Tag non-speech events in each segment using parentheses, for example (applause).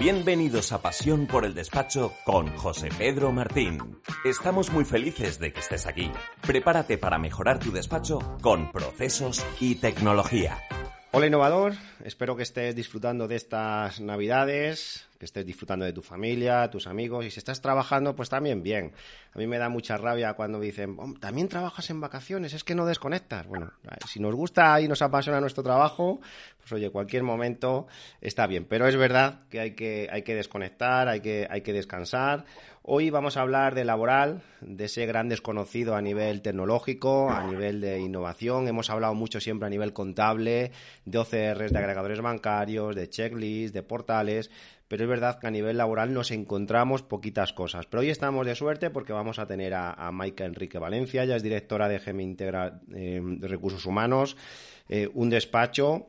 Bienvenidos a Pasión por el Despacho con José Pedro Martín. Estamos muy felices de que estés aquí. Prepárate para mejorar tu despacho con procesos y tecnología. Hola innovador, espero que estés disfrutando de estas navidades, que estés disfrutando de tu familia, tus amigos y si estás trabajando pues también bien. A mí me da mucha rabia cuando dicen, oh, también trabajas en vacaciones, es que no desconectas. Bueno, si nos gusta y nos apasiona nuestro trabajo, pues oye, cualquier momento está bien, pero es verdad que hay que, hay que desconectar, hay que, hay que descansar. Hoy vamos a hablar de laboral, de ese gran desconocido a nivel tecnológico, a nivel de innovación. Hemos hablado mucho siempre a nivel contable, de OCRs, de agregadores bancarios, de checklists, de portales, pero es verdad que a nivel laboral nos encontramos poquitas cosas. Pero hoy estamos de suerte porque vamos a tener a, a Maika Enrique Valencia, ya es directora de GEMI Integra eh, de Recursos Humanos, eh, un despacho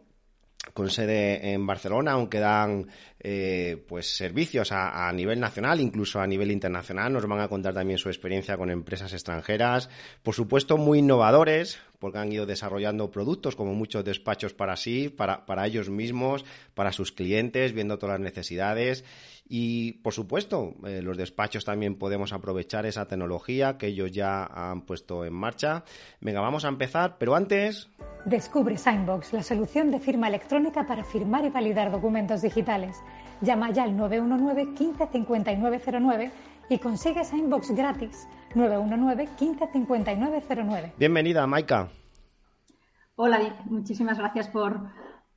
con sede en Barcelona, aunque dan eh, pues servicios a, a, nivel nacional, incluso a nivel internacional. Nos van a contar también su experiencia con empresas extranjeras, por supuesto muy innovadores, porque han ido desarrollando productos como muchos despachos para sí, para, para ellos mismos, para sus clientes, viendo todas las necesidades. Y, por supuesto, eh, los despachos también podemos aprovechar esa tecnología que ellos ya han puesto en marcha. Venga, vamos a empezar, pero antes... Descubre Signbox, la solución de firma electrónica para firmar y validar documentos digitales. Llama ya al 919 15 5909 y consigue Signbox gratis. 919 15 5909. Bienvenida, Maika. Hola, muchísimas gracias por,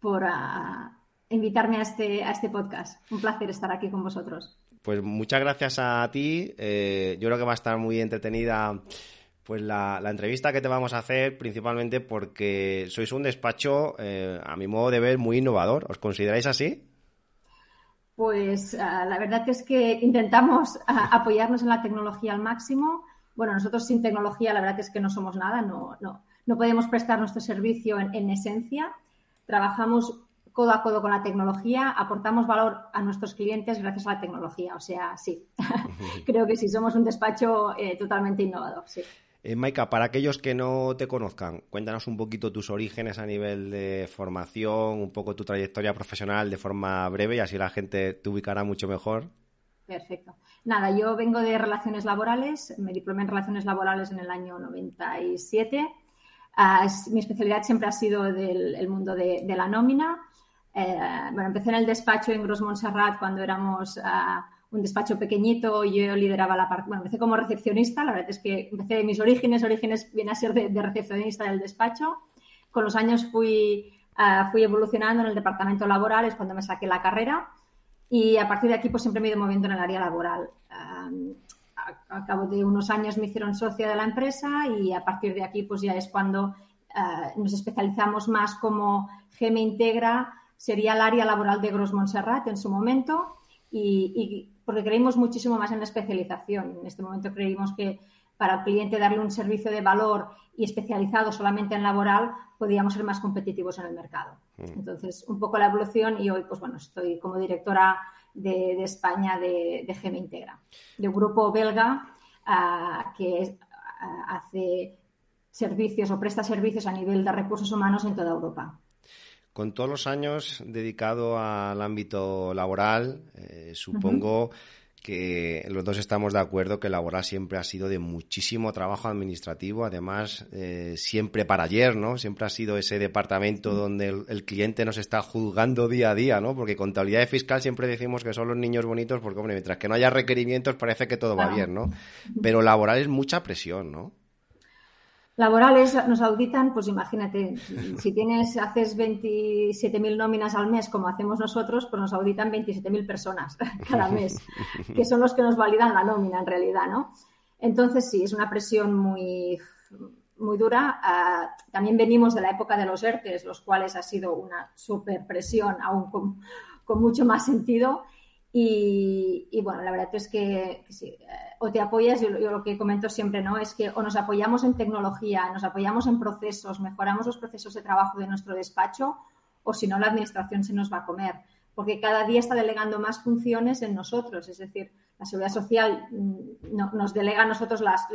por uh, invitarme a este, a este podcast. Un placer estar aquí con vosotros. Pues muchas gracias a ti. Eh, yo creo que va a estar muy entretenida pues la, la, entrevista que te vamos a hacer, principalmente porque sois un despacho, eh, a mi modo de ver, muy innovador. ¿Os consideráis así? Pues uh, la verdad es que intentamos uh, apoyarnos en la tecnología al máximo. Bueno, nosotros sin tecnología la verdad es que no somos nada, no, no, no podemos prestar nuestro servicio en, en esencia. Trabajamos codo a codo con la tecnología, aportamos valor a nuestros clientes gracias a la tecnología. O sea, sí, (laughs) creo que sí, somos un despacho eh, totalmente innovador. Sí. Eh, Maika, para aquellos que no te conozcan, cuéntanos un poquito tus orígenes a nivel de formación, un poco tu trayectoria profesional de forma breve y así la gente te ubicará mucho mejor. Perfecto. Nada, yo vengo de relaciones laborales, me diplomé en relaciones laborales en el año 97. Uh, ah, mi especialidad siempre ha sido del el mundo de, de la nómina. Eh, bueno, empecé en el despacho en Gros Montserrat cuando éramos uh, un despacho pequeñito, yo lideraba la parte, bueno, empecé como recepcionista, la verdad es que empecé de mis orígenes, orígenes viene a ser de, recepcionista del despacho. Con los años fui, uh, fui evolucionando en el departamento laboral, es cuando me saqué la carrera y a partir de aquí pues siempre me he ido moviendo en el área laboral. Um, a, cabo de unos años me hicieron socia de la empresa y a partir de aquí pues ya es cuando uh, nos especializamos más como GM Integra, sería el área laboral de Gros Montserrat en su momento y porque creímos muchísimo más en la especialización. En este momento creímos que para el cliente darle un servicio de valor y especializado solamente en laboral, podíamos ser más competitivos en el mercado. Mm. Entonces, un poco la evolución y hoy, pues bueno, estoy como directora de, de España de, de GM Integra, de un grupo belga uh, que uh, hace servicios o presta servicios a nivel de recursos humanos en toda Europa. Con todos los años dedicado al ámbito laboral, eh, supongo uh -huh. que los dos estamos de acuerdo que laboral siempre ha sido de muchísimo trabajo administrativo, además eh, siempre para ayer, ¿no? Siempre ha sido ese departamento uh -huh. donde el, el, cliente nos está juzgando día a día, ¿no? Porque contabilidad y fiscal siempre decimos que son los niños bonitos porque, hombre, mientras que no haya requerimientos parece que todo va bien, ¿no? Pero laboral es mucha presión, ¿no? Laborales nos auditan, pues imagínate, si tienes, haces 27.000 nóminas al mes como hacemos nosotros, pues nos auditan 27.000 personas (laughs) cada mes, que son los que nos validan la nómina en realidad, ¿no? Entonces sí, es una presión muy, muy dura. Uh, también venimos de la época de los ERTES, los cuales ha sido una super presión, aún con, con mucho más sentido. Y, bueno, la verdad es que, sí, eh, o te apoyas, yo, lo que comento siempre, ¿no? Es que o nos apoyamos en tecnología, nos apoyamos en procesos, mejoramos los procesos de trabajo de nuestro despacho, o si no, la administración se nos va a comer. Porque cada día está delegando más funciones en nosotros. Es decir, la seguridad social mm, nos delega a nosotros las,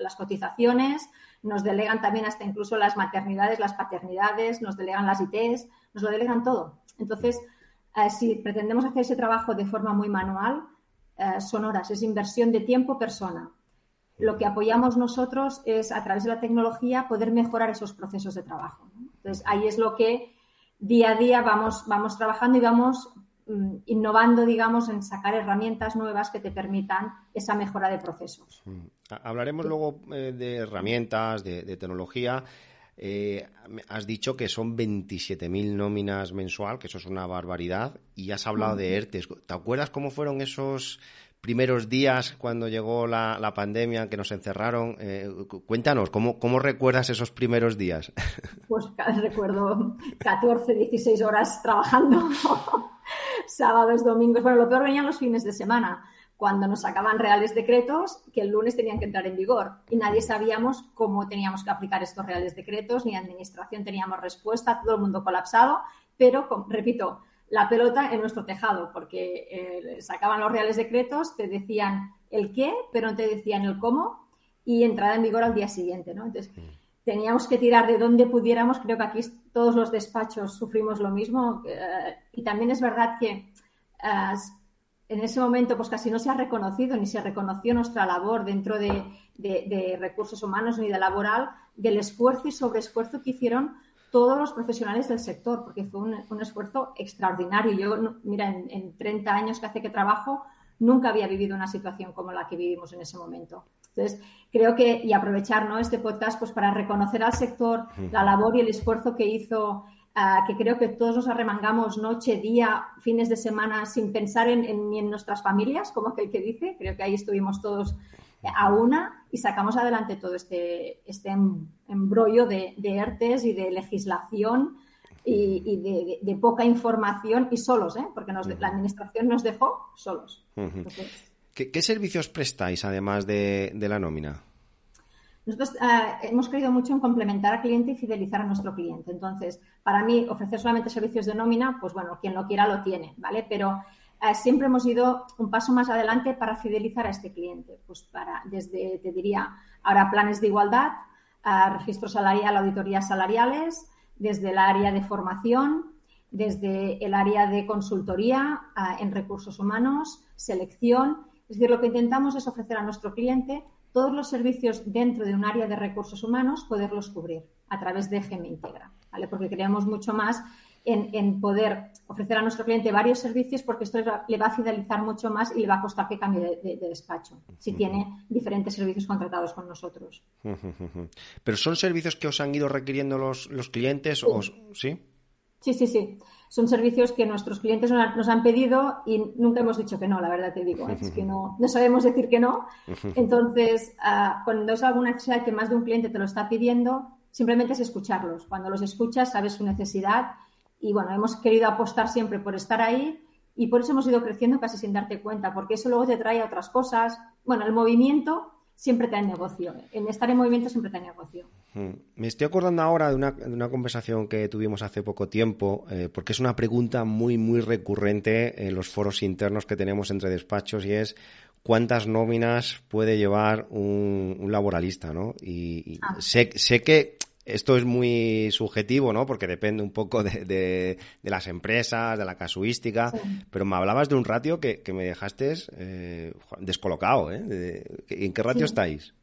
las cotizaciones, nos delegan también hasta incluso las maternidades, las paternidades, nos delegan las ITs, nos lo delegan todo. Entonces, eh, si pretendemos hacer ese trabajo de forma muy manual, eh, son horas, es inversión de tiempo persona. Lo que apoyamos nosotros es, a través de la tecnología, poder mejorar esos procesos de trabajo. Entonces, ahí es lo que día a día vamos, vamos trabajando y vamos mm, innovando, digamos, en sacar herramientas nuevas que te permitan esa mejora de procesos. Mm. Hablaremos luego eh, de herramientas, de tecnología. Eh, has dicho que son 27.000 nóminas mensual, que eso es una barbaridad, y has hablado de ERTES. ¿Te acuerdas cómo fueron esos primeros días cuando llegó la, pandemia, que nos encerraron? Eh, cuéntanos, ¿cómo, ¿cómo recuerdas esos primeros días? (laughs) Pues recuerdo 14, 16 horas trabajando, (laughs) sábados, domingos. Bueno, lo peor venían los fines de semana cuando nos sacaban reales decretos que el lunes tenían que entrar en vigor. Y nadie sabíamos cómo teníamos que aplicar estos reales decretos, ni administración teníamos respuesta, todo el mundo colapsado, pero, repito, la pelota en nuestro tejado, porque eh, sacaban los reales decretos, te decían el qué, pero no te decían el cómo y entrada en vigor al día siguiente, ¿no? Entonces, teníamos que tirar de donde pudiéramos, creo que aquí todos los despachos sufrimos lo mismo eh, y también es verdad que eh, en ese momento pues casi no se ha reconocido ni se reconoció nuestra labor dentro de, recursos humanos ni de laboral, del esfuerzo y sobreesfuerzo que hicieron todos los profesionales del sector, porque fue un, esfuerzo extraordinario. Yo, mira, en, 30 años que hace que trabajo, nunca había vivido una situación como la que vivimos en ese momento. Entonces, creo que, y aprovechar ¿no? este podcast pues para reconocer al sector la labor y el esfuerzo que hizo que creo que todos nos arremangamos noche, día, fines de semana sin pensar en, ni en nuestras familias, como aquel que dice. Creo que ahí estuvimos todos a una y sacamos adelante todo este, este em, embrollo de, de ERTES y de legislación y, de, poca información y solos, ¿eh? porque nos, la administración nos dejó solos. ¿Qué, servicios prestáis además de la nómina? Nosotros eh, hemos creído mucho en complementar al cliente y fidelizar a nuestro cliente. Entonces, para mí, ofrecer solamente servicios de nómina, pues bueno, quien lo quiera lo tiene, ¿vale? Pero eh, siempre hemos ido un paso más adelante para fidelizar a este cliente. Pues para, desde, te diría, ahora planes de igualdad, registro salarial, auditorías salariales, desde el área de formación, desde el área de consultoría en recursos humanos, selección. Es decir, lo que intentamos es ofrecer a nuestro cliente todos los servicios dentro de un área de recursos humanos, poderlos cubrir a través de GM Integra, ¿vale? Porque creemos mucho más en, poder ofrecer a nuestro cliente varios servicios porque esto le va, a fidelizar mucho más y le va a costar que cambie de, despacho si tiene diferentes servicios contratados con nosotros. (laughs) ¿Pero son servicios que os han ido requiriendo los, clientes? O, ¿sí? Sí, sí, sí. Son servicios que nuestros clientes nos han pedido y nunca hemos dicho que no, la verdad te digo. Es que no, no sabemos decir que no. (laughs) Entonces, ah, cuando es alguna necesidad que más de un cliente te lo está pidiendo, simplemente es escucharlos. Cuando los escuchas, sabes su necesidad y bueno, hemos querido apostar siempre por estar ahí y por eso hemos ido creciendo casi sin darte cuenta, porque eso luego te trae a otras cosas. Bueno, el movimiento siempre te negocio. En estar en movimiento siempre te negocio. Hmm. Me estoy acordando ahora de una, de una conversación que tuvimos hace poco tiempo, eh, porque es una pregunta muy, muy recurrente en los foros internos que tenemos entre despachos y es cuántas nóminas puede llevar un, laboralista, ¿no? Y, ah. sé, sé que esto es muy subjetivo, ¿no? Porque depende un poco de, de, las empresas, de la casuística, pero me hablabas de un ratio que, que me dejaste eh, descolocado, ¿eh? ¿En qué ratio estáis?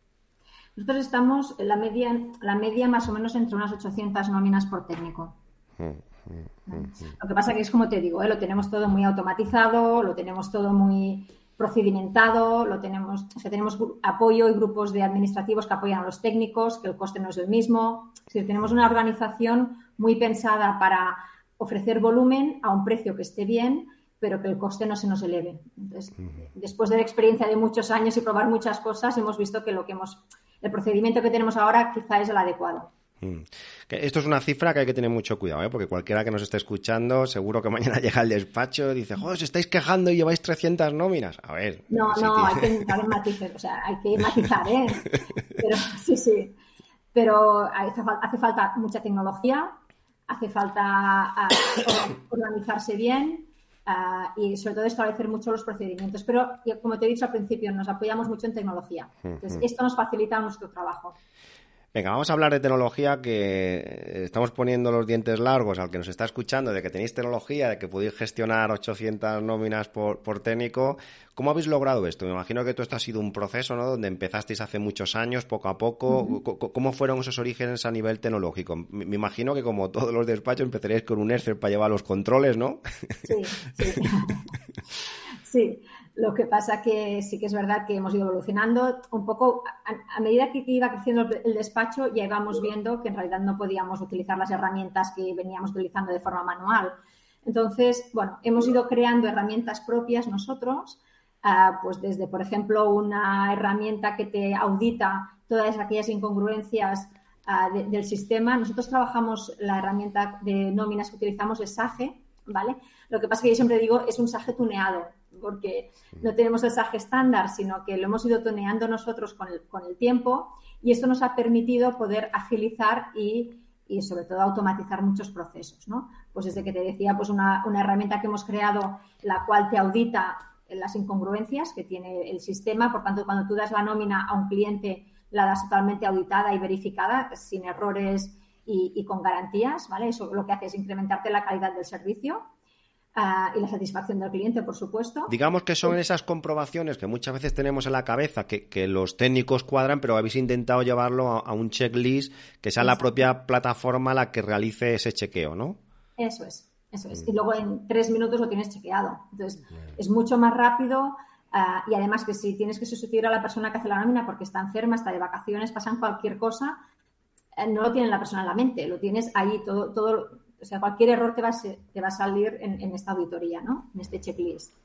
Nosotros estamos en la media, la media más o menos entre unas 800 nóminas por técnico. Mm, mm, mm, lo que pasa que es como te digo, ¿eh? lo tenemos todo muy automatizado, lo tenemos todo muy procedimentado, lo tenemos, o tenemos apoyo y grupos de administrativos que apoyan a los técnicos, que el coste no es el mismo. tenemos una organización muy pensada para ofrecer volumen a un precio que esté bien, pero que el coste no se nos eleve. Entonces, después de la experiencia de muchos años y probar muchas cosas, hemos visto que lo que hemos, el procedimiento que tenemos ahora quizá es el adecuado. Mm. Esto es una cifra que hay que tener mucho cuidado, ¿eh? porque cualquiera que nos esté escuchando, seguro que mañana (laughs) llega al despacho y dice, joder, os estáis quejando y lleváis 300 nóminas. A ver. No, no, hay que matizar, o sea, hay que matizar, ¿eh? (laughs) Pero sí, sí. Pero hace, falta mucha tecnología, hace falta ah, organizarse bien ah, y sobre todo establecer mucho los procedimientos. Pero, como te he dicho al principio, nos apoyamos mucho en tecnología. Entonces, esto nos facilita nuestro trabajo. Venga, vamos a hablar de tecnología que estamos poniendo los dientes largos al que nos está escuchando, de que tenéis tecnología, de que podéis gestionar 800 nóminas por, por técnico. ¿Cómo habéis logrado esto? Me imagino que todo esto ha sido un proceso, ¿no? Donde empezasteis hace muchos años, poco a poco. ¿Cómo fueron esos orígenes a nivel tecnológico? Me imagino que como todos los despachos empezaréis con un Excel para llevar los controles, ¿no? Sí, sí. (laughs) sí. Lo que pasa que sí que es verdad que hemos ido evolucionando un poco a, medida que iba creciendo el despacho ya íbamos viendo que en realidad no podíamos utilizar las herramientas que veníamos utilizando de forma manual. Entonces, bueno, hemos ido creando herramientas propias nosotros, ah, pues desde, por ejemplo, una herramienta que te audita todas aquellas incongruencias ah, del sistema. Nosotros trabajamos la herramienta de nóminas que utilizamos es SAGE, ¿vale? Lo que pasa que yo siempre digo es un SAGE tuneado porque no tenemos el SAG estándar, sino que lo hemos ido toneando nosotros con el, con el tiempo y esto nos ha permitido poder agilizar y, y, sobre todo automatizar muchos procesos, ¿no? Pues desde que te decía, pues una, una herramienta que hemos creado la cual te audita las incongruencias que tiene el sistema, por tanto, cuando tú das la nómina a un cliente, la das totalmente auditada y verificada, sin errores y, y con garantías, ¿vale? Eso lo que hace es incrementarte la calidad del servicio y la satisfacción del cliente, por supuesto. Digamos que son esas comprobaciones que muchas veces tenemos en la cabeza que, los técnicos cuadran, pero habéis intentado llevarlo a, un checklist que sea la propia plataforma la que realice ese chequeo, ¿no? Eso es, eso es. Y luego en tres minutos lo tienes chequeado. Entonces, es mucho más rápido. Ah, y además que si tienes que sustituir a la persona que hace la nómina porque está enferma, está de vacaciones, pasan cualquier cosa, eh, no lo tiene la persona en la mente, lo tienes ahí todo, todo o sea, cualquier error te va a, te va a salir en, esta auditoría, ¿no? En este checklist.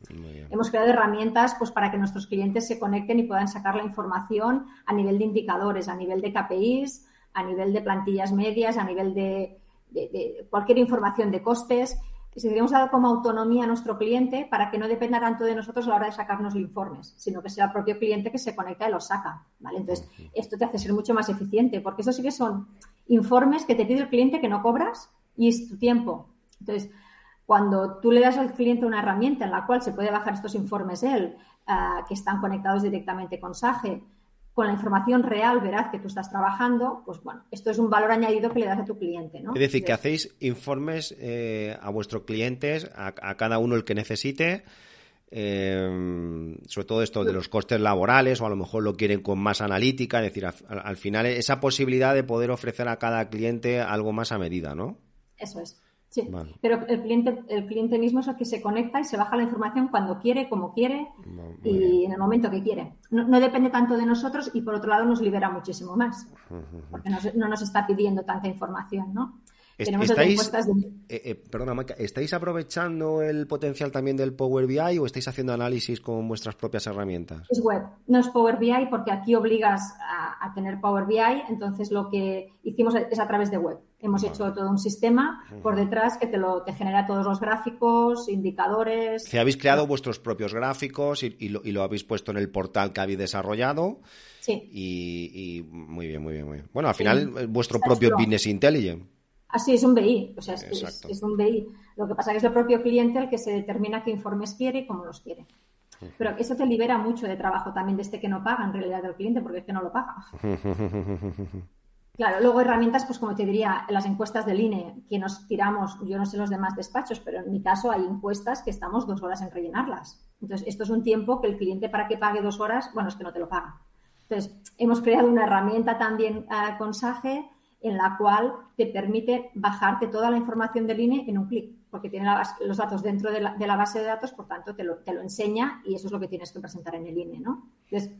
Hemos creado herramientas pues, para que nuestros clientes se conecten y puedan sacar la información a nivel de indicadores, a nivel de KPIs, a nivel de plantillas medias, a nivel de, cualquier información de costes. Y si queremos dar como autonomía a nuestro cliente para que no dependa tanto de nosotros a la hora de sacarnos los informes, sino que sea el propio cliente que se conecta y los saca. ¿vale? Entonces, esto te hace ser mucho más eficiente, porque eso sí que son informes que te pide el cliente que no cobras y es tu tiempo. Entonces, cuando tú le das al cliente una herramienta en la cual se puede bajar estos informes él, ah, que están conectados directamente con SAGE, con la información real, verás que tú estás trabajando, pues bueno, esto es un valor añadido que le das a tu cliente, ¿no? Es decir, que hacéis informes eh, a vuestros clientes, a, cada uno el que necesite, eh, sobre todo esto de los costes laborales o a lo mejor lo quieren con más analítica, es decir, al final esa posibilidad de poder ofrecer a cada cliente algo más a medida, ¿no? Eso es. Sí. Pero el cliente, el cliente mismo es el que se conecta y se baja la información cuando quiere, como quiere y en el momento que quiere. No, depende tanto de nosotros y por otro lado nos libera muchísimo más, porque no nos está pidiendo tanta información, ¿no? ¿Estáis, eh, eh, perdona, ¿estáis aprovechando el potencial también del Power BI o estáis haciendo análisis con vuestras propias herramientas? Es web, no es Power BI porque aquí obligas a, tener Power BI, entonces lo que hicimos es a través de web. Hemos hecho todo un sistema por detrás que te, lo, te genera todos los gráficos, indicadores. Si habéis creado vuestros propios gráficos y, lo, habéis puesto en el portal que habéis desarrollado. Sí. Y, muy bien, muy bien, muy bien. Bueno, al final, vuestro propio Business Intelligence. Así es un BI, o sea, es, un BI. Lo que pasa es que es el propio cliente el que se determina qué informes quiere y cómo los quiere. Pero eso te libera mucho de trabajo también de este que no paga en realidad del cliente, porque es que no lo paga. (laughs) Claro, luego herramientas, pues como te diría, las encuestas del INE, que nos tiramos, yo no sé los demás despachos, pero en mi caso hay encuestas que estamos dos horas en rellenarlas. Entonces, esto es un tiempo que el cliente para que pague dos horas, bueno, es que no te lo paga. Entonces, hemos creado una herramienta también uh, con SAGE en la cual te permite bajarte toda la información del INE en un clic, porque tiene los datos dentro de la, base de datos, por tanto te lo, te lo, enseña y eso es lo que tienes que presentar en el INE, ¿no? Entonces,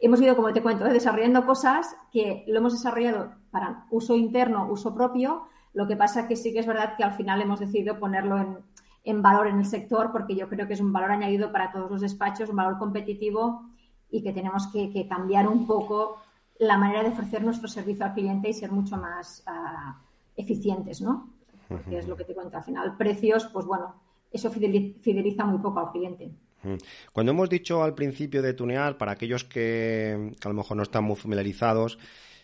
hemos ido, como te cuento, ¿eh? desarrollando cosas que lo hemos desarrollado para uso interno, uso propio, lo que pasa que sí que es verdad que al final hemos decidido ponerlo en, en valor en el sector porque yo creo que es un valor añadido para todos los despachos, un valor competitivo y que tenemos que, que cambiar un poco la manera de ofrecer nuestro servicio al cliente y ser mucho más ah, eficientes, ¿no? Porque es lo que te cuento. Al final, precios, pues bueno, eso fideliza muy poco al cliente. Cuando hemos dicho al principio de tunear, para aquellos que, a lo mejor no están muy familiarizados,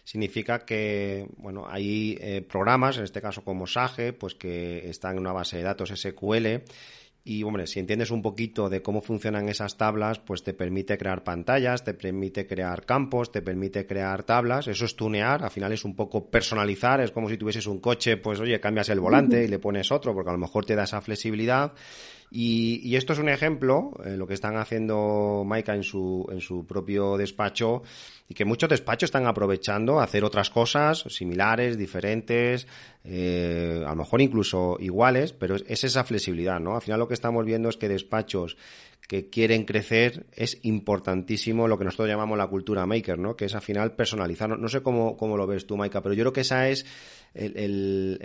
significa que bueno hay eh, programas, en este caso como Sage, pues que están en una base de datos SQL y, hombre, si entiendes un poquito de cómo funcionan esas tablas, pues te permite crear pantallas, te permite crear campos, te permite crear tablas. Eso es tunear, al final es un poco personalizar. Es como si tuvieses un coche, pues oye, cambias el volante y le pones otro, porque a lo mejor te da esa flexibilidad. Y, esto es un ejemplo, eh, lo que están haciendo Maika en su, en su propio despacho, y que muchos despachos están aprovechando a hacer otras cosas similares, diferentes, eh, a lo mejor incluso iguales, pero es, esa flexibilidad, ¿no? Al final lo que estamos viendo es que despachos que quieren crecer es importantísimo lo que nosotros llamamos la cultura maker, ¿no? Que es al final personalizar. No, sé cómo, cómo, lo ves tú, Maika, pero yo creo que esa es el,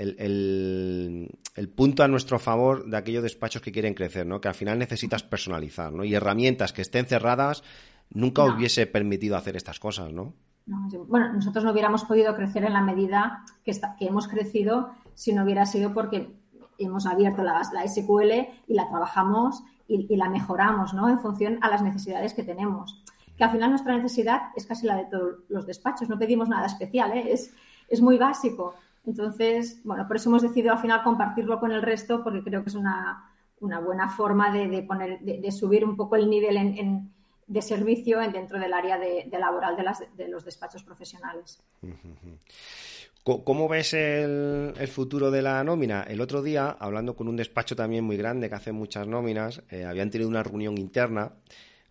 el, punto a nuestro favor de aquellos despachos que quieren crecer, ¿no? Que al final necesitas personalizar, ¿no? Y herramientas que estén cerradas nunca hubiese permitido hacer estas cosas, ¿no? bueno, nosotros no hubiéramos podido crecer en la medida que, que hemos crecido si no hubiera sido porque hemos abierto la, la SQL y la trabajamos y, la mejoramos, ¿no? En función a las necesidades que tenemos. Que al final nuestra necesidad es casi la de todos los despachos, no pedimos nada especial, ¿eh? es, es muy básico. Entonces, bueno, por eso hemos decidido al final compartirlo con el resto porque creo que es una, una buena forma de, poner, de, subir un poco el nivel en, de servicio dentro del área de, laboral de, las, de, los despachos profesionales. ¿Cómo ves el, futuro de la nómina? El otro día, hablando con un despacho también muy grande que hace muchas nóminas, eh, habían tenido una reunión interna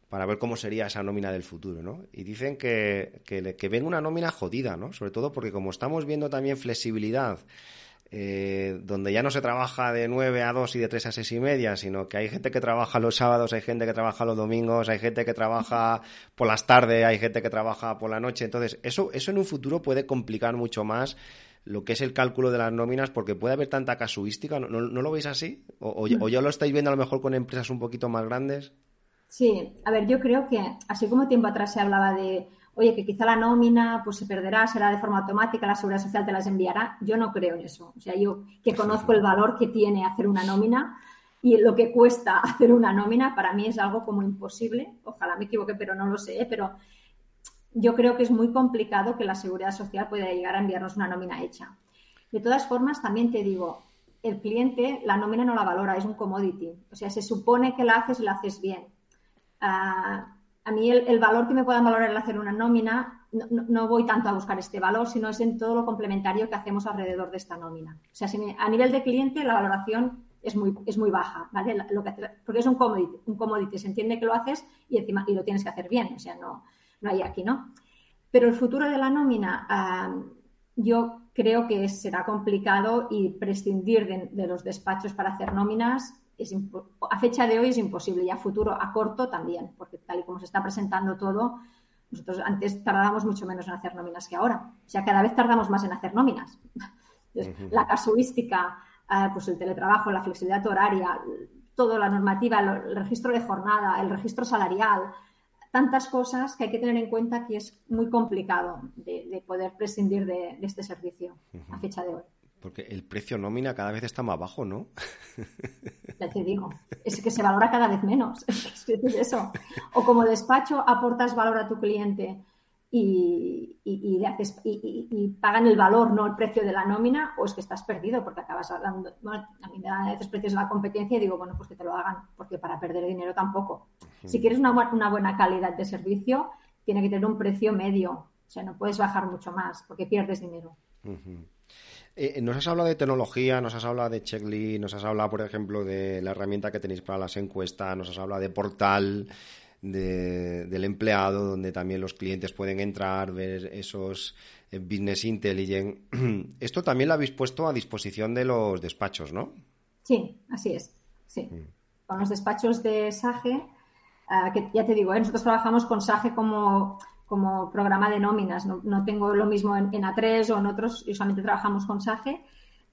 para ver cómo sería esa nómina del futuro, ¿no? Y dicen que, que, que ven una nómina jodida, ¿no? Sobre todo porque como estamos viendo también flexibilidad, eh, donde ya no se trabaja de 9 a 2 y de 3 a 6 y media, sino que hay gente que trabaja los sábados, hay gente que trabaja los domingos, hay gente que trabaja por las tardes, hay gente que trabaja por la noche. Entonces, eso, eso en un futuro puede complicar mucho más lo que es el cálculo de las nóminas porque puede haber tanta casuística. ¿No, lo veis así? O, o, ya lo estáis viendo a lo mejor con empresas un poquito más grandes? Sí, a ver, yo creo que así como tiempo atrás se hablaba de, oye, que quizá la nómina pues se perderá, será de forma automática, la seguridad social te las enviará, yo no creo en eso. O sea, yo que conozco el valor que tiene hacer una nómina y lo que cuesta (laughs) hacer una nómina, para mí es algo como imposible. Ojalá me equivoque, pero no lo sé, ¿eh? pero yo creo que es muy complicado que la seguridad social pueda llegar a enviarnos una nómina hecha. De todas formas, también te digo, el cliente la nómina no la valora, es un commodity. O sea, se supone que la haces y la haces bien a mí el, valor que me puedan valorar al hacer una nómina, no, voy tanto a buscar este valor, sino es en todo lo complementario que hacemos alrededor de esta nómina. O sea, a nivel de cliente la valoración es muy, es muy baja, ¿vale? Lo que, porque es un commodity, un commodity, se entiende que lo haces y encima y lo tienes que hacer bien, o sea, no, no hay aquí, ¿no? Pero el futuro de la nómina, yo creo que será complicado y prescindir de los despachos para hacer nóminas a fecha de hoy es imposible y a futuro, a corto también, porque tal y como se está presentando todo, nosotros antes tardábamos mucho menos en hacer nóminas que ahora. O sea, cada vez tardamos más en hacer nóminas. La casuística, eh, pues el teletrabajo, la flexibilidad horaria, toda la normativa, el registro de jornada, el registro salarial, tantas cosas que hay que tener en cuenta que es muy complicado de, poder prescindir de, este servicio a fecha de hoy. Porque el precio nómina cada vez está más bajo, ¿no? (laughs) Ya te digo, es que se valora cada vez menos. (laughs) Es eso. O como despacho aportas valor a tu cliente y, y, y, pagan el valor, no el precio de la nómina, o es que estás perdido porque acabas hablando. Bueno, a mí me dan a veces precios de la competencia y digo, bueno, pues que te lo hagan, porque para perder dinero tampoco. Si quieres una, una buena calidad de servicio, tiene que tener un precio medio. O sea, no puedes bajar mucho más porque pierdes dinero. Eh, nos has hablado de tecnología, nos has hablado de checklist, nos has hablado, por ejemplo, de la herramienta que tenéis para las encuestas, nos has hablado de portal del empleado, donde también los clientes pueden entrar, ver esos eh, business intelligence. (clears throat) Esto también lo habéis puesto a disposición de los despachos, ¿no? Sí, así es. Sí. Mm. Con los despachos de SAGE, ah, que ya te digo, ¿eh? nosotros trabajamos con SAGE como como programa de nóminas. No, tengo lo mismo en, A3 o en otros, y solamente trabajamos con SAGE.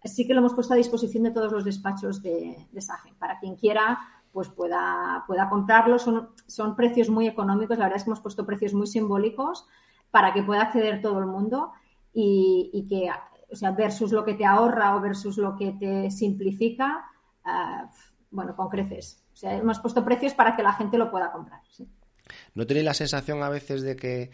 Sí que lo hemos puesto a disposición de todos los despachos de, SAGE. Para quien quiera, pues pueda, pueda comprarlo. Son, son precios muy económicos. La verdad es que hemos puesto precios muy simbólicos. para que pueda acceder todo el mundo y, que, o sea, versus lo que te ahorra o versus lo que te simplifica, ah, bueno, con creces. O sea, hemos puesto precios para que la gente lo pueda comprar. ¿No tenéis la sensación a veces de que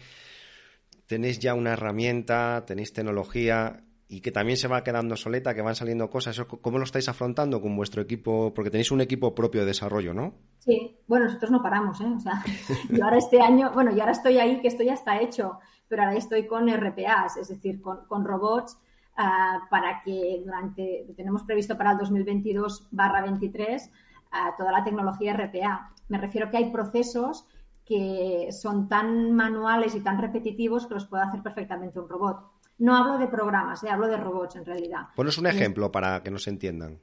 tenéis ya una herramienta, tenéis tecnología y que también se va quedando soleta, que van saliendo cosas. ¿Cómo lo estáis afrontando con vuestro equipo? Porque tenéis un equipo propio de desarrollo, ¿no? Sí, bueno, nosotros no paramos, ¿eh? O sea, (laughs) yo ahora este año, bueno, yo ahora estoy ahí, que esto ya está hecho, pero ahora estoy con RPAs, es decir, con, robots ah, para que durante, tenemos previsto para el 2022 barra 23 ah, toda la tecnología RPA. Me refiero que hay procesos que son tan manuales y tan repetitivos que los puede hacer perfectamente un robot no hablo de programas, eh, hablo de robots en realidad. Ponos un ejemplo para que nos entiendan.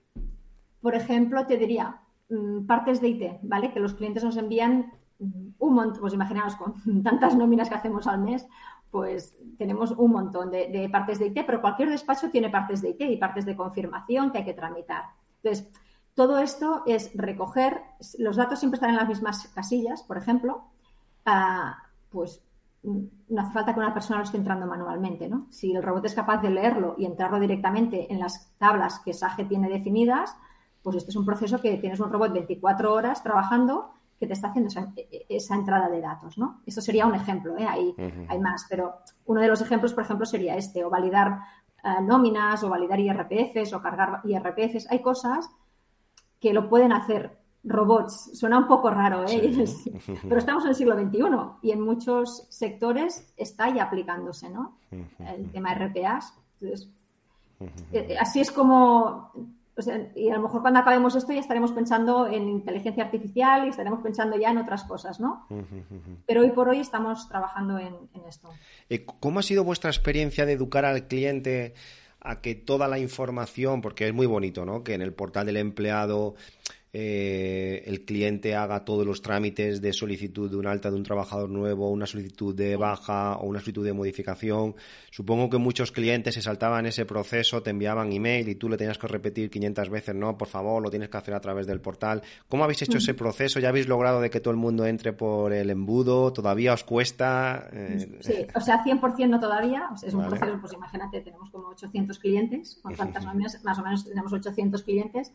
Por ejemplo, te diría mm, partes de IT, ¿vale? Que los clientes nos envían mm, un montón, pues imaginaos con (laughs) tantas nóminas que hacemos al mes, pues tenemos un montón de, partes de IT, pero cualquier despacho tiene partes de IT y partes de confirmación que hay que tramitar. Entonces, todo esto es recoger, los datos siempre están en las mismas casillas, por ejemplo, ah, pues no hace falta que una persona lo esté entrando manualmente, ¿no? Si el robot es capaz de leerlo y entrarlo directamente en las tablas que SAGE tiene definidas, pues este es un proceso que tienes un robot 24 horas trabajando que te está haciendo esa, entrada de datos, ¿no? Eso sería un ejemplo, ¿eh? Hay, hay más, pero uno de los ejemplos, por ejemplo, sería este, o validar eh, nóminas, o validar IRPFs, o cargar IRPFs. Hay cosas que lo pueden hacer robots. Suena un poco raro, ¿eh? (laughs) pero estamos en el siglo XXI y en muchos sectores está ya aplicándose, ¿no? El tema RPAs. Entonces, eh, así es como, y a lo mejor cuando acabemos esto ya estaremos pensando en inteligencia artificial y estaremos pensando ya en otras cosas, ¿no? Pero hoy por hoy estamos trabajando en, en esto. Eh, ¿Cómo ha sido vuestra experiencia de educar al cliente a que toda la información, porque es muy bonito, ¿no? Que en el portal del empleado eh, el cliente haga todos los trámites de solicitud de un alta de un trabajador nuevo, una solicitud de baja o una solicitud de modificación. Supongo que muchos clientes se saltaban ese proceso, te enviaban email y tú le tenías que repetir 500 veces, no, por favor, lo tienes que hacer a través del portal. ¿Cómo habéis hecho ese proceso? ¿Ya habéis logrado de que todo el mundo entre por el embudo? ¿Todavía os cuesta? Eh, sí, o sea, 100% no todavía. es un proceso, pues imagínate, tenemos como 800 clientes, con tantas más o menos tenemos 800 clientes.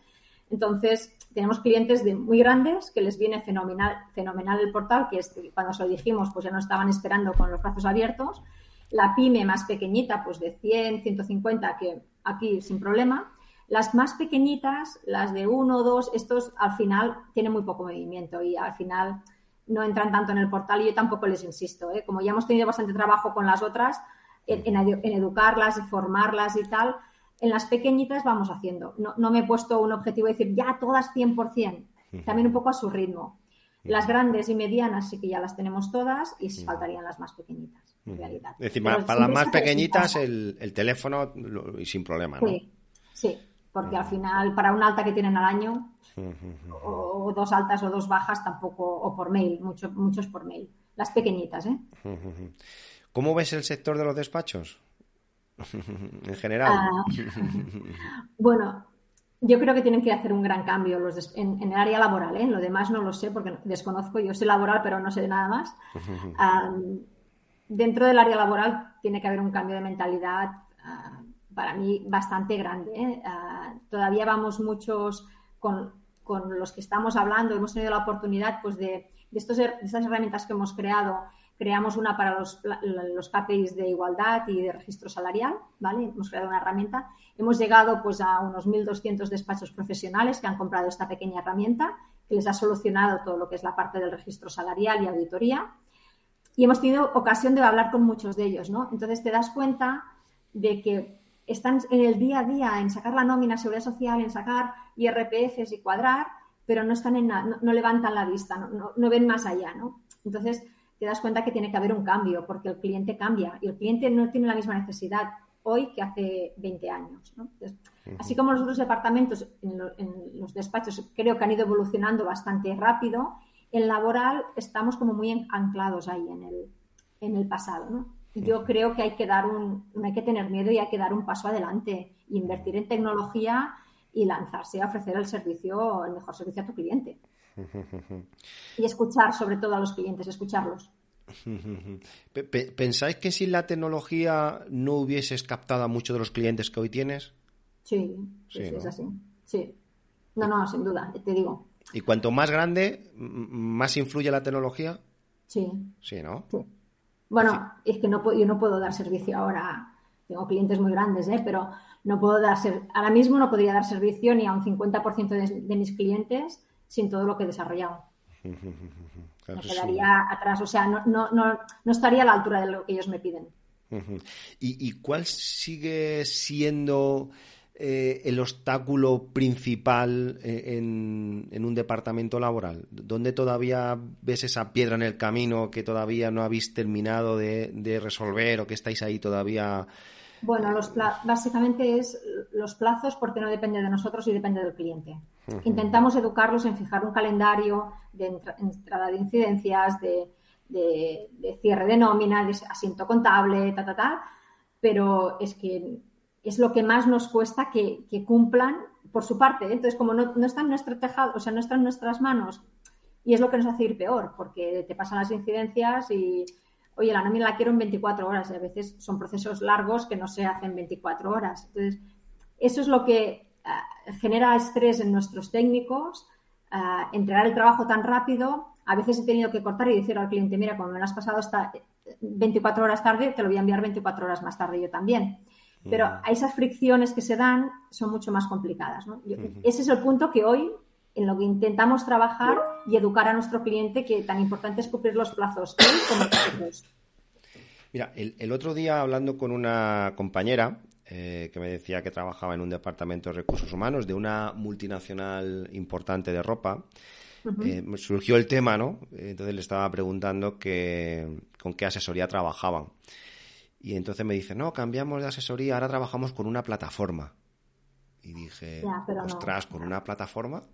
Entonces, tenemos clientes de muy grandes que les viene fenomenal, fenomenal el portal, que es, cuando se lo dijimos, pues ya no estaban esperando con los brazos abiertos. La pyme más pequeñita, pues de 100, 150, que aquí sin problema. Las más pequeñitas, las de uno o dos, estos al final tienen muy poco movimiento y al final no entran tanto en el portal y yo tampoco les insisto. ¿eh? Como ya hemos tenido bastante trabajo con las otras, en, en, en educarlas, formarlas y tal, en las pequeñitas vamos haciendo. No, me he puesto un objetivo de decir ya todas 100%, también un poco a su ritmo. Las grandes y medianas sí que ya las tenemos todas y faltarían las más pequeñitas, en realidad. Es decir, para las más pequeñitas el, teléfono y sin problema, ¿no? Sí, sí, porque al final para un alta que tienen al año o, dos altas o dos bajas tampoco, o por mail, mucho, muchos por mail. Las pequeñitas, ¿eh? ¿Cómo ves el sector de los despachos? (laughs) en general. Ah. bueno, yo creo que tienen que hacer un gran cambio los en, el área laboral. ¿eh? Lo demás no lo sé porque desconozco. Yo sé laboral, pero no sé de nada más. (laughs) dentro del área laboral tiene que haber un cambio de mentalidad ah, para mí bastante grande. ¿eh? Ah, todavía vamos muchos con, los que estamos hablando. Hemos tenido la oportunidad pues, de, de, estos, de estas herramientas que hemos creado Creamos una para los, los KPIs de igualdad y de registro salarial, ¿vale? Hemos creado una herramienta. Hemos llegado pues a unos 1.200 despachos profesionales que han comprado esta pequeña herramienta que les ha solucionado todo lo que es la parte del registro salarial y auditoría. Y hemos tenido ocasión de hablar con muchos de ellos, ¿no? Entonces te das cuenta de que están en el día a día en sacar la nómina, seguridad social, en sacar IRPFs y cuadrar, pero no están en no, no levantan la vista, no, no, no, ven más allá, ¿no? Entonces, te das cuenta que tiene que haber un cambio, porque el cliente cambia y el cliente no tiene la misma necesidad hoy que hace 20 años. Así como los otros departamentos en, los despachos creo que han ido evolucionando bastante rápido, en laboral estamos como muy anclados ahí en el, en el pasado. Yo creo que hay que dar un, no hay que tener miedo y hay que dar un paso adelante, invertir en tecnología y lanzarse a ofrecer el servicio, el mejor servicio a tu cliente. Y escuchar sobre todo a los clientes, escucharlos. ¿Pensáis que sin la tecnología no hubieses captado a muchos de los clientes que hoy tienes? Sí, sí, es así. Sí. No, no, sin duda, te digo. ¿Y cuanto más grande, más influye la tecnología? Sí. Sí, ¿no? Bueno, es que no, yo no puedo dar servicio ahora. Tengo clientes muy grandes, ¿eh? pero no puedo dar ahora mismo no podría dar servicio ni a un 50% de, mis clientes sin todo lo que he desarrollado. me quedaría atrás, o sea, no, no, no, no, estaría a la altura de lo que ellos me piden. ¿Y, cuál sigue siendo eh, el obstáculo principal eh, en, un departamento laboral? ¿Dónde todavía ves esa piedra en el camino que todavía no habéis terminado de, de resolver o que estáis ahí todavía bueno, los básicamente es los plazos porque no depende de nosotros y depende del cliente. Intentamos educarlos en fijar un calendario de entrada de incidencias, de, cierre de nómina, de asiento contable, ta, ta, ta, pero es que es lo que más nos cuesta que, cumplan por su parte. Entonces, como no, no está en nuestro tejado, o sea, no está en nuestras manos, y es lo que nos hace ir peor, porque te pasan las incidencias y oye, la nómina la quiero en 24 horas y a veces son procesos largos que no se hacen en 24 horas. Entonces, eso es lo que eh, genera estrés en nuestros técnicos, uh, entregar el trabajo tan rápido. A veces he tenido que cortar y decir al cliente, mira, como me lo has pasado hasta 24 horas tarde, te lo voy a enviar 24 horas más tarde yo también. Pero esas fricciones que se dan son mucho más complicadas. Ese es el punto que hoy en lo que intentamos trabajar y educar a nuestro cliente que tan importante es cumplir los plazos él como nosotros. Mira, el, otro día hablando con una compañera eh, que me decía que trabajaba en un departamento de recursos humanos de una multinacional importante de ropa, eh, surgió el tema, ¿no? Entonces le estaba preguntando que, con qué asesoría trabajaban. Y entonces me dice, no, cambiamos de asesoría, ahora trabajamos con una plataforma. Y dije, ostras, con una plataforma.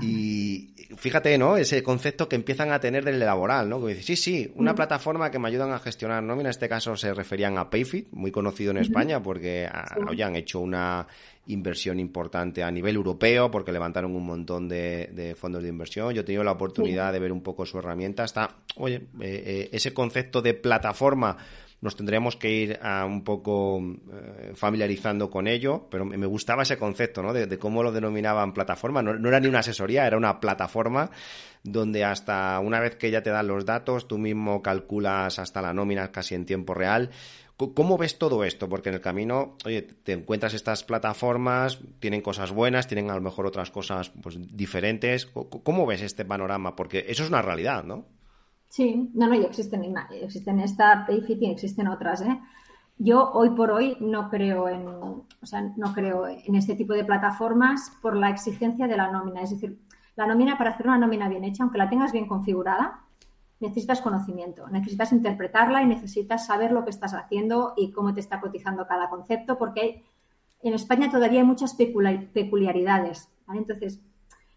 Y fíjate, ¿no? Ese concepto que empiezan a tener del laboral, ¿no? Que dice, sí, sí, una mm. plataforma que me ayudan a gestionar nómina. En este caso se referían a Payfit, muy conocido en España porque han hecho una inversión importante a nivel europeo porque levantaron un montón de, fondos de inversión. Yo he tenido la oportunidad de ver un poco su herramienta. Está, oye, eh, eh, ese concepto de plataforma nos tendríamos que ir a un poco eh, familiarizando con ello, pero me gustaba ese concepto, ¿no? De, cómo lo denominaban plataforma. No, era ni una asesoría, era una plataforma donde hasta una vez que ya te dan los datos, tú mismo calculas hasta la nómina casi en tiempo real. ¿Cómo ves todo esto? Porque en el camino, oye, te encuentras estas plataformas, tienen cosas buenas, tienen a lo mejor otras cosas pues, diferentes. ¿Cómo ves este panorama? Porque eso es una realidad, ¿no? Sí, no, no, y existen, existen esta Payfit y existen otras, ¿eh? Yo hoy por hoy no creo en, o sea, no creo en este tipo de plataformas por la exigencia de la nómina. Es decir, la nómina para hacer una nómina bien hecha, aunque la tengas bien configurada, necesitas conocimiento, necesitas interpretarla y necesitas saber lo que estás haciendo y cómo te está cotizando cada concepto, porque en España todavía hay muchas peculiaridades. Entonces,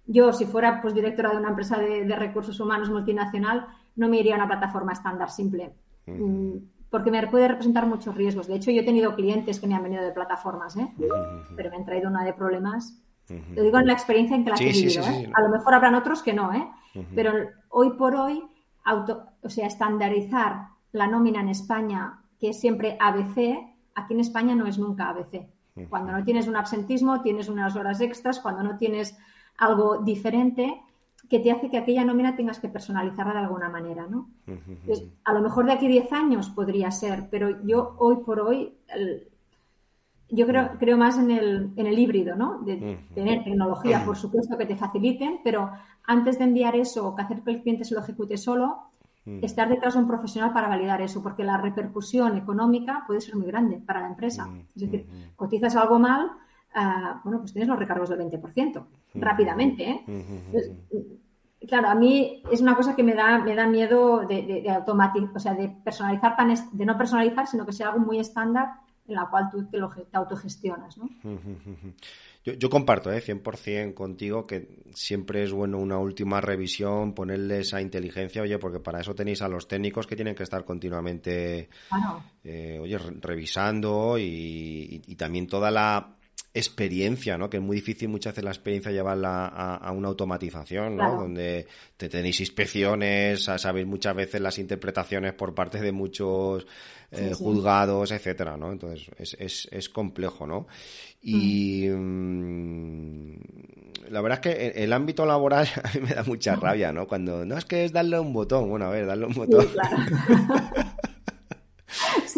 yo, si fuera pues, directora de una empresa de recursos humanos multinacional, no me iría a una plataforma estándar simple. Mm, porque me puede representar muchos riesgos. De hecho, yo he tenido clientes que me han venido de plataformas, ¿eh? pero me han traído una de problemas. Lo digo en la experiencia en que la he vivido. ¿eh? A lo mejor habrán otros que no, ¿eh? pero hoy por hoy, auto, o sea, estandarizar la nómina en España, que es siempre ABC, aquí en España no es nunca ABC. Cuando no tienes un absentismo, tienes unas horas extras, cuando no tienes algo diferente, que te hace que aquella nómina tengas que personalizarla de alguna manera, ¿no? a lo mejor de aquí 10 años podría ser, pero yo hoy por hoy, yo creo, creo más en el, en el híbrido, ¿no? De tener tecnología, por supuesto, que te faciliten, pero antes de enviar eso o que hacer que el cliente se lo ejecute solo, estar detrás de un profesional para validar eso, porque la repercusión económica puede ser muy grande para la empresa. Es decir, cotizas algo mal, Bueno, pues tienes los recargos del 20%, rápidamente. ¿eh? claro, a mí es una cosa que me da, me da miedo de, de, automatizar, o sea, de personalizar tan, de no personalizar, sino que sea algo muy estándar en la cual tú te, lo, autogestionas, ¿no? Yo, comparto ¿eh? 100% contigo que siempre es bueno una última revisión, ponerle esa inteligencia, oye, porque para eso tenéis a los técnicos que tienen que estar continuamente, eh, oye, revisando y, también toda la experiencia, ¿no? Que es muy difícil muchas veces la experiencia llevarla a, una automatización, ¿no? Donde te tenéis inspecciones, sabéis muchas veces las interpretaciones por parte de muchos eh, juzgados, etcétera, ¿no? Entonces es, es, es complejo, ¿no? Y mm, la verdad es que el ámbito laboral (laughs) a mí me da mucha rabia, ¿no? Cuando no es que es darle un botón, bueno, a ver, darle un botón. (laughs)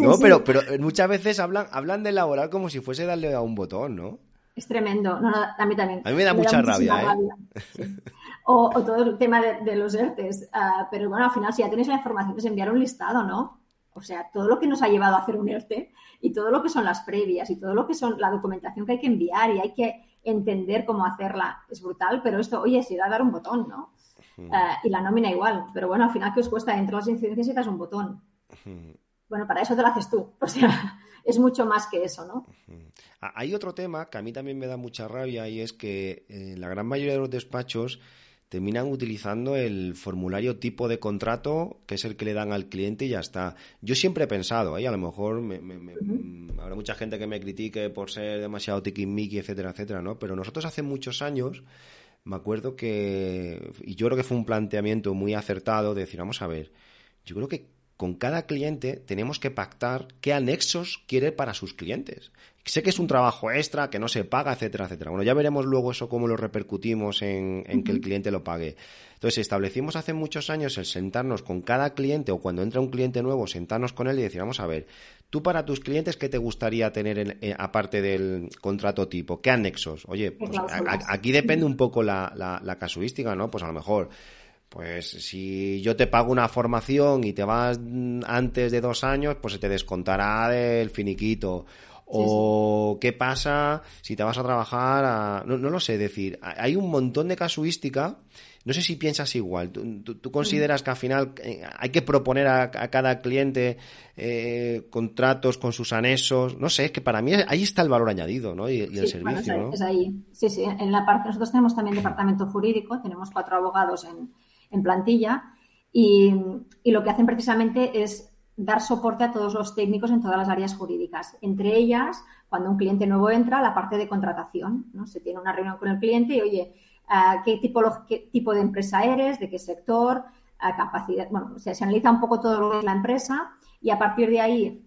no, pero, pero muchas veces hablan, hablan de laboral como si fuese darle a un botón, ¿no? Es tremendo. No, a mí también. A mí me da mucha rabia, ¿eh? O, todo el tema de, los ERTES. Ah, pero bueno, al final, si ya tenéis la información, es enviar un listado, ¿no? O sea, todo lo que nos ha llevado a hacer un ERTE y todo lo que son las previas y todo lo que son la documentación que hay que enviar y hay que entender cómo hacerla es brutal, pero esto, oye, si da a dar un botón, ¿no? Ah, y la nómina igual. Pero bueno, al final, ¿qué os cuesta? Dentro de las incidencias y das un botón bueno, para eso te lo haces tú. (laughs) O sea, es mucho más que eso, ¿no? Hay otro tema que a mí también me da mucha rabia y es que eh, la gran mayoría de los despachos terminan utilizando el formulario tipo de contrato, que es el que le dan al cliente y ya está. Yo siempre he pensado, ¿eh? a lo mejor me, mm, habrá mucha gente que me critique por ser demasiado tiquismiqui, etcétera, etcétera, ¿no? Pero nosotros hace muchos años me acuerdo que, y yo creo que fue un planteamiento muy acertado de decir, vamos a ver, yo creo que con cada cliente tenemos que pactar qué anexos quiere para sus clientes. Sé que es un trabajo extra, que no se paga, etcétera, etcétera. Bueno, ya veremos luego eso cómo lo repercutimos en, que el cliente lo pague. Entonces, establecimos hace muchos años el sentarnos con cada cliente o cuando entra un cliente nuevo, sentarnos con él y decir, vamos a ver, tú para tus clientes, ¿qué te gustaría tener aparte del contrato tipo? ¿Qué anexos? Oye, pues aquí depende un poco la, la casuística, ¿no? Pues a lo mejor pues si yo te pago una formación y te vas antes de dos años, pues se te descontará del finiquito. O qué pasa si te vas a trabajar a... No, lo sé decir. Hay un montón de casuística. No sé si piensas igual. ¿Tú, consideras que al final eh, hay que proponer a, cada cliente eh, contratos con sus anexos? No sé, es que para mí ahí está el valor añadido ¿no? y, el servicio. ¿no? es ahí. Sí, sí. En la parte, nosotros tenemos también departamento jurídico. Tenemos cuatro abogados en, en plantilla y, lo que hacen precisamente es dar soporte a todos los técnicos en todas las áreas jurídicas. Entre ellas, cuando un cliente nuevo entra, la parte de contratación. ¿no? Se tiene una reunión con el cliente y, oye, ah, ¿qué tipo, qué tipo de empresa eres? ¿De qué sector? Ah, capacidad. Bueno, se analiza un poco todo lo que es la empresa y a partir de ahí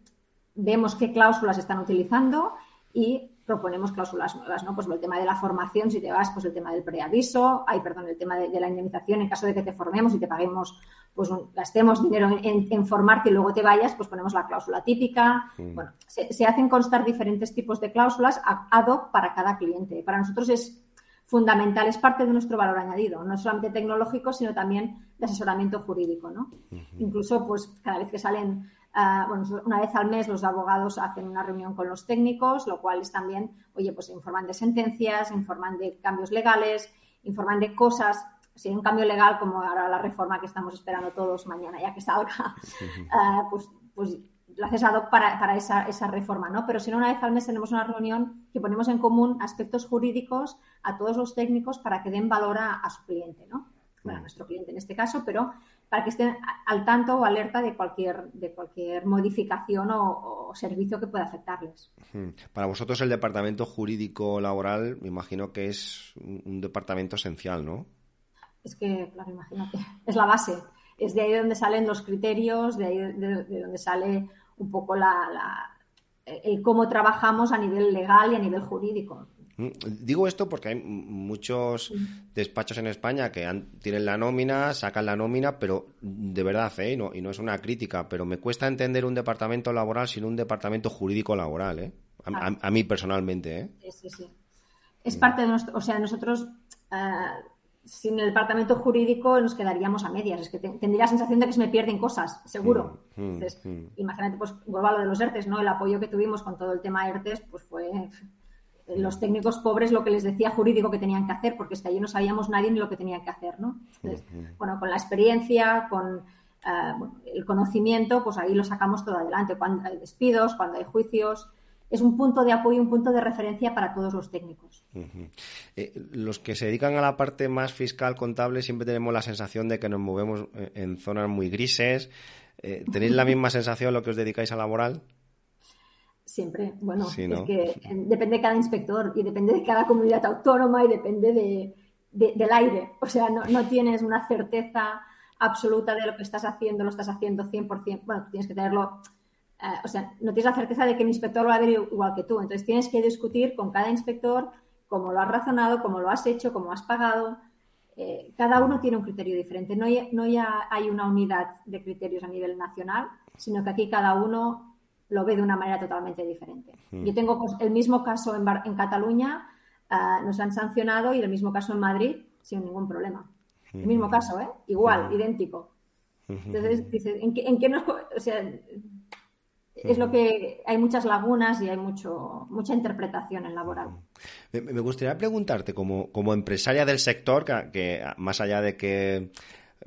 vemos qué cláusulas están utilizando y proponemos cláusulas nuevas, ¿no? Pues el tema de la formación, si te vas, pues el tema del preaviso, hay, perdón, el tema de, la indemnización en caso de que te formemos y te paguemos, pues gastemos dinero en, formarte y luego te vayas, pues ponemos la cláusula típica. Bueno, se, hacen constar diferentes tipos de cláusulas ad hoc para cada cliente. Para nosotros es fundamental, es parte de nuestro valor añadido, no solamente tecnológico, sino también de asesoramiento jurídico, ¿no? Incluso, pues, cada vez que salen Ah, bueno, una vez al mes los abogados hacen una reunión con los técnicos, lo cual es también, oye, pues informan de sentencias, informan de cambios legales, informan de cosas. Si hay un cambio legal, como ahora la reforma que estamos esperando todos mañana, ya que salga, uh, (laughs) pues, pues lo haces ad hoc para, para esa, esa, reforma, ¿no? Pero si no, una vez al mes tenemos una reunión que ponemos en común aspectos jurídicos a todos los técnicos para que den valor a, a su cliente, ¿no? Bueno, a nuestro cliente en este caso, pero para que estén al tanto o alerta de cualquier, de cualquier modificación o, servicio que pueda afectarles. Para vosotros el departamento jurídico laboral, me imagino que es un, departamento esencial, ¿no? Es que, claro, imagínate, (laughs) es la base. Es de ahí donde salen los criterios, de ahí de, donde sale un poco la, el cómo trabajamos a nivel legal y a nivel jurídico. Mm, digo esto porque hay muchos despachos en España que tienen la nómina, sacan la nómina, pero de verdad, ¿eh? y, no, y no es una crítica, pero me cuesta entender un departamento laboral sin un departamento jurídico laboral, ¿eh? a, mí personalmente. ¿eh? Sí, sí, sí. Es parte de nuestro, o sea, nosotros eh, sin el departamento jurídico nos quedaríamos a medias. Es que tendría la sensación de que se me pierden cosas, seguro. Mm, mm, Entonces, imagínate, pues vuelvo a lo de los ERTES, ¿no? El apoyo que tuvimos con todo el tema ERTES, pues fue los técnicos pobres lo que les decía jurídico que tenían que hacer, porque es que allí no sabíamos nadie ni lo que tenían que hacer, ¿no? Entonces, bueno, con la experiencia, con eh, el conocimiento, pues ahí lo sacamos todo adelante. Cuando hay despidos, cuando hay juicios, es un punto de apoyo, un punto de referencia para todos los técnicos. Eh, los que se dedican a la parte más fiscal, contable, siempre tenemos la sensación de que nos movemos eh, en zonas muy grises. ¿Tenéis la misma (laughs) sensación lo que os dedicáis a laboral? Siempre. Bueno, es que depende de cada inspector y depende de cada comunidad autónoma y depende de, del aire. O sea, no, no, tienes una certeza absoluta de lo que estás haciendo, lo estás haciendo 100%. Bueno, tienes que tenerlo. Eh, o sea, no tienes la certeza de que el inspector lo va a ver igual que tú. Entonces tienes que discutir con cada inspector cómo lo has razonado, cómo lo has hecho, cómo has pagado. Eh, cada uno tiene un criterio diferente. No, no ya hay una unidad de criterios a nivel nacional, sino que aquí cada uno lo ve de una manera totalmente diferente. Hmm. Yo tengo pues, el mismo caso en, en Cataluña, ah, nos han sancionado, y el mismo caso en Madrid, sin ningún problema. El mismo hmm. caso, ¿eh? Igual, hmm. idéntico. Entonces, dices, ¿en qué, en qué nos...? O sea, es lo que hay muchas lagunas y hay mucho, mucha interpretación en laboral. Me, gustaría preguntarte, como, como empresaria del sector, que, más allá de que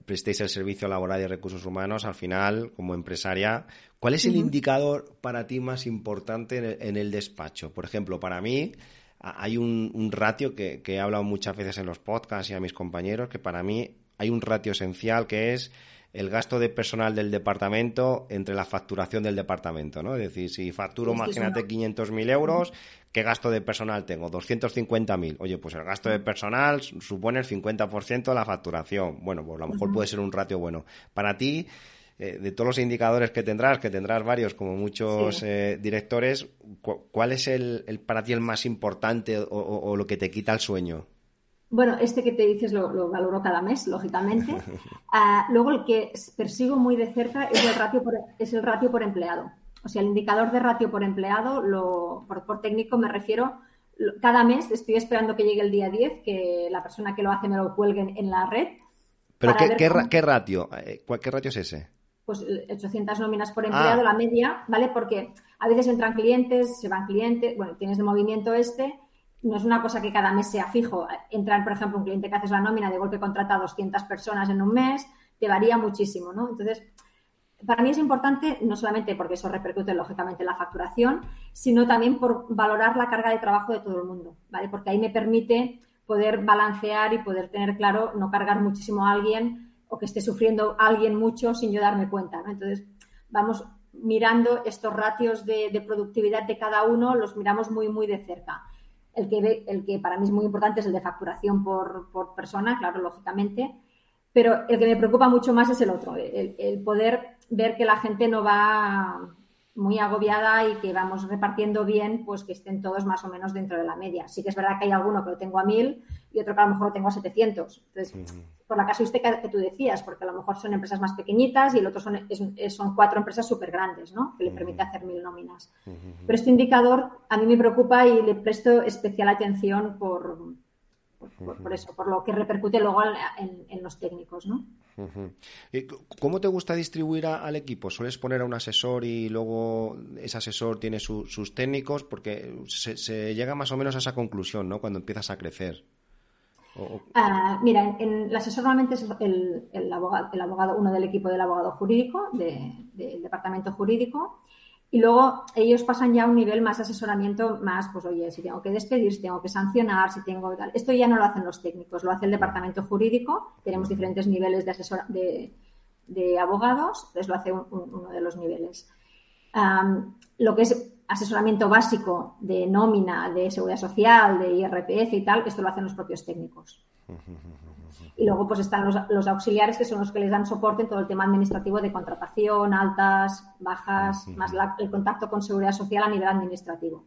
prestéis el servicio laboral y recursos humanos, al final, como empresaria, ¿cuál es el indicador para ti más importante en el, despacho? Por ejemplo, para mí hay un, ratio que, que he hablado muchas veces en los podcasts y a mis compañeros, que para mí hay un ratio esencial que es el gasto de personal del departamento entre la facturación del departamento, ¿no? Es decir, si facturo, imagínate, 500.000 euros, ¿qué gasto de personal tengo? 250.000. Oye, pues el gasto de personal supone el 50% de la facturación. Bueno, pues a lo mejor puede ser un ratio bueno. Para ti, eh, de todos los indicadores que tendrás, que tendrás varios como muchos eh, directores, ¿cuál es el, para ti el más importante o lo que te quita el sueño? Bueno, este que te dices lo, valoro cada mes, lógicamente. (laughs) Ah, luego el que persigo muy de cerca es el, ratio por, es el ratio por empleado. O sea, el indicador de ratio por empleado, lo, por, técnico me refiero, cada mes estoy esperando que llegue el día 10, que la persona que lo hace me lo cuelgue en, la red. ¿Pero qué, ratio? Eh, ¿Qué ratio es ese? Pues 800 nóminas por empleado, ah. la media, ¿vale? Porque a veces entran clientes, se van clientes, bueno, tienes de movimiento este no es una cosa que cada mes sea fijo. Entrar, por ejemplo, un cliente que haces la nómina, de golpe contrata a 200 personas en un mes, te varía muchísimo, ¿no? Entonces, para mí es importante, no solamente porque eso repercute lógicamente en la facturación, sino también por valorar la carga de trabajo de todo el mundo, ¿vale? Porque ahí me permite poder balancear y poder tener claro, no cargar muchísimo a alguien o que esté sufriendo alguien mucho sin yo darme cuenta, ¿no? Entonces, vamos mirando estos ratios de, de productividad de cada uno, los miramos muy, muy de cerca. El que, el que para mí es muy importante es el de facturación por, persona, claro, lógicamente, pero el que me preocupa mucho más es el otro, el, poder ver que la gente no va muy agobiada y que vamos repartiendo bien, pues que estén todos más o menos dentro de la media. Sí que es verdad que hay alguno que lo tengo a mil y otro que a lo mejor tengo a 700. Entonces, por la casuística que tú decías, porque a lo mejor son empresas más pequeñitas y el otro son, son cuatro empresas súper grandes, ¿no? Que le permite hacer mil nóminas. Pero este indicador a mí me preocupa y le presto especial atención por, por, eso, por lo que repercute luego en, los técnicos, ¿no? ¿Cómo te gusta distribuir al equipo? ¿Sueles poner a un asesor y luego ese asesor tiene sus técnicos? Porque se, llega más o menos a esa conclusión, ¿no? Cuando empiezas a crecer. Ah, mira, en, el asesor normalmente es el, abogado, el abogado, uno del equipo del abogado jurídico, del departamento jurídico, y luego ellos pasan ya a un nivel más asesoramiento, más, pues oye, si tengo que despedir, si tengo que sancionar, si tengo tal. Esto ya no lo hacen los técnicos, lo hace el departamento jurídico. Tenemos diferentes niveles de, asesor, de, abogados, entonces lo hace uno de los niveles. lo que es asesoramiento básico de nómina, de seguridad social, de IRPF y tal, esto lo hacen los propios técnicos. Y luego pues están los, auxiliares que son los que les dan soporte en todo el tema administrativo de contratación, altas, bajas, más el contacto con seguridad social a nivel administrativo.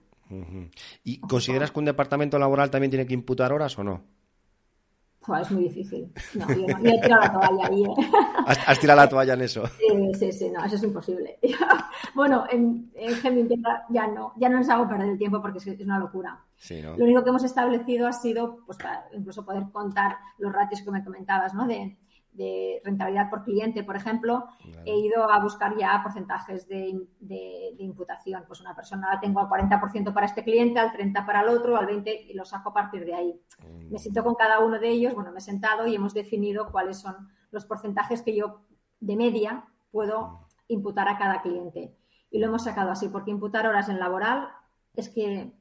¿Y consideras que un departamento laboral también tiene que imputar horas o no? es muy difícil. No, yo, he tirado la toalla ahí. ¿eh? ¿Has, tirado la toalla en eso? Sí, sí, sí, no, eso es imposible. Bueno, en, en ya no, ya no nos hago perder el tiempo porque es, es una locura. Lo único que hemos establecido ha sido, pues, para incluso poder contar los ratios que me comentabas, ¿no? De, de rentabilidad por cliente, por ejemplo, he ido a buscar ya porcentajes de, imputación. Pues una persona la tengo al 40% para este cliente, al 30% para el otro, al 20% y lo saco a partir de ahí. Mm. Me siento con cada uno de ellos, bueno, me he sentado y hemos definido cuáles son los porcentajes que yo de media puedo mm. imputar a cada cliente. Y lo hemos sacado así, porque imputar horas en laboral es que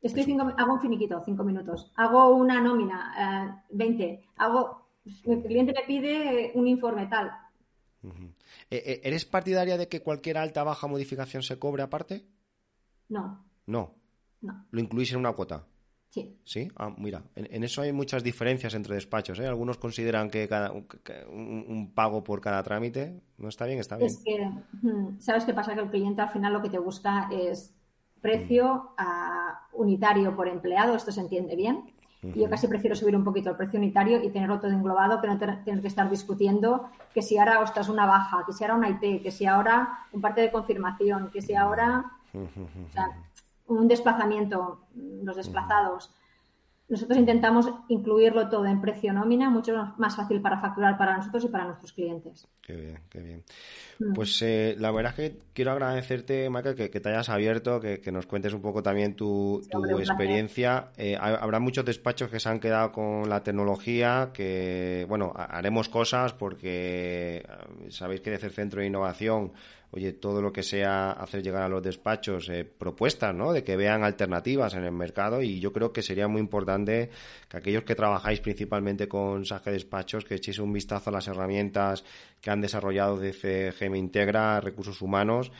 estoy cinco, hago un finiquito, cinco minutos, hago una nómina, 20, eh, hago el cliente me pide un informe tal. Eh, eh, ¿Eres partidaria de que cualquier alta, baja modificación se cobre aparte? No. No. No. ¿Lo incluís en una cuota? Sí. Sí, ah, mira, en, eso hay muchas diferencias entre despachos. ¿eh? Algunos consideran que, cada, un, pago por cada trámite no está bien, está bien. Es que, mm, ¿sabes qué pasa? Que el cliente al final lo que te busca es precio mm. unitario por empleado, esto se entiende bien. Y yo casi prefiero subir un poquito el precio unitario y tenerlo todo englobado que no tener, que estar discutiendo que si ahora, ostras, una baja, que si ahora una IP, que si ahora un parte de confirmación, que si ahora un desplazamiento, los desplazados. Nosotros intentamos incluirlo todo en precio nómina, mucho más fácil para facturar para nosotros y para nuestros clientes. Qué bien, qué bien. Mm. Pues eh, la verdad es que quiero agradecerte, Maca, que, te hayas abierto, que, nos cuentes un poco también tu, experiencia. Eh, habrá muchos despachos que se han quedado con la tecnología, que, bueno, haremos cosas porque eh, sabéis que desde el Centro de Innovación oye, todo lo que sea hacer llegar a los despachos eh, propuestas, ¿no? De que vean alternativas en el mercado y yo creo que sería muy importante que aquellos que trabajáis principalmente con SAGE Despachos, que echéis un vistazo a las herramientas que han desarrollado de CGM Integra, Recursos Humanos,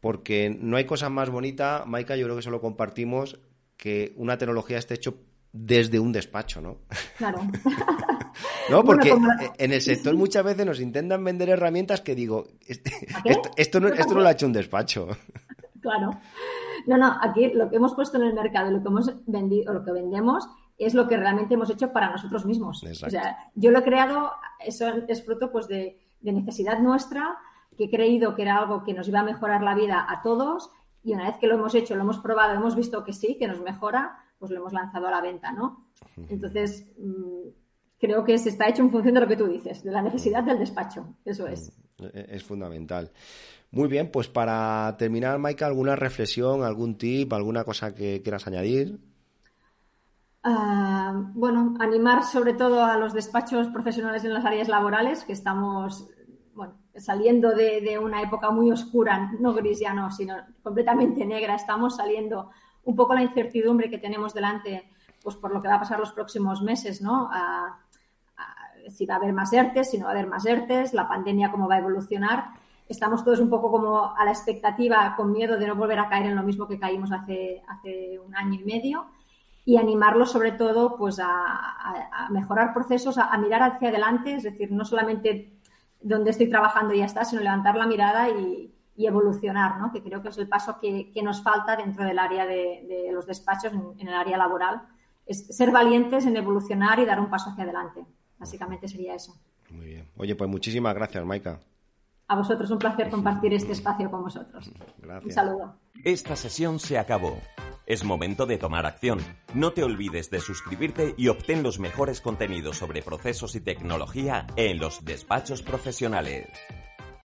porque no hay cosa más bonita, Maika, yo creo que eso lo compartimos, que una tecnología esté hecho desde un despacho, ¿no? Claro. (laughs) no, porque en el sector muchas veces nos intentan vender herramientas que digo, este, esto, no, esto no lo ha hecho un despacho. (laughs) Claro. No, no, aquí lo que hemos puesto en el mercado lo que hemos vendido, lo que vendemos, es lo que realmente hemos hecho para nosotros mismos. O sea, yo lo he creado, eso es fruto pues de, de necesidad nuestra, que he creído que era algo que nos iba a mejorar la vida a todos y una vez que lo hemos hecho, lo hemos probado, hemos visto que sí, que nos mejora, pues lo hemos lanzado a la venta, ¿no? Entonces, mm, creo que se está hecho en función de lo que tú dices, de la necesidad del despacho. Eso es. Mm, e-, es fundamental. Muy bien, pues para terminar, Maika, ¿alguna reflexión, algún tip, alguna cosa que quieras añadir? Ah, bueno, animar sobre todo a los despachos profesionales en las áreas laborales, que estamos bueno, saliendo de, de, una época muy oscura, no gris ya no, sino completamente negra. Estamos saliendo un poco la incertidumbre que tenemos delante, pues por lo que va a pasar los próximos meses, ¿no? Si va a haber más ERTES, si no va a haber más ERTES, la pandemia cómo va a evolucionar. Estamos todos un poco como a la expectativa, con miedo de no volver a caer en lo mismo que caímos hace, un año y medio y animarlos sobre todo pues a, mejorar procesos, a, mirar hacia adelante, es decir, no solamente donde estoy trabajando ya está, sino levantar la mirada y, evolucionar, que creo que es el paso que, nos falta dentro del área de, los despachos, en, el área laboral. Es ser valientes en evolucionar y dar un paso hacia adelante. Básicamente sería eso. Muy bien. Oye, pues muchísimas gracias, Maika. A vosotros, un placer compartir este espacio con vosotros. Gracias. Un saludo. Esta sesión se acabó. Es momento de tomar acción. No te olvides de suscribirte y obtén los mejores contenidos sobre procesos y tecnología en los despachos profesionales.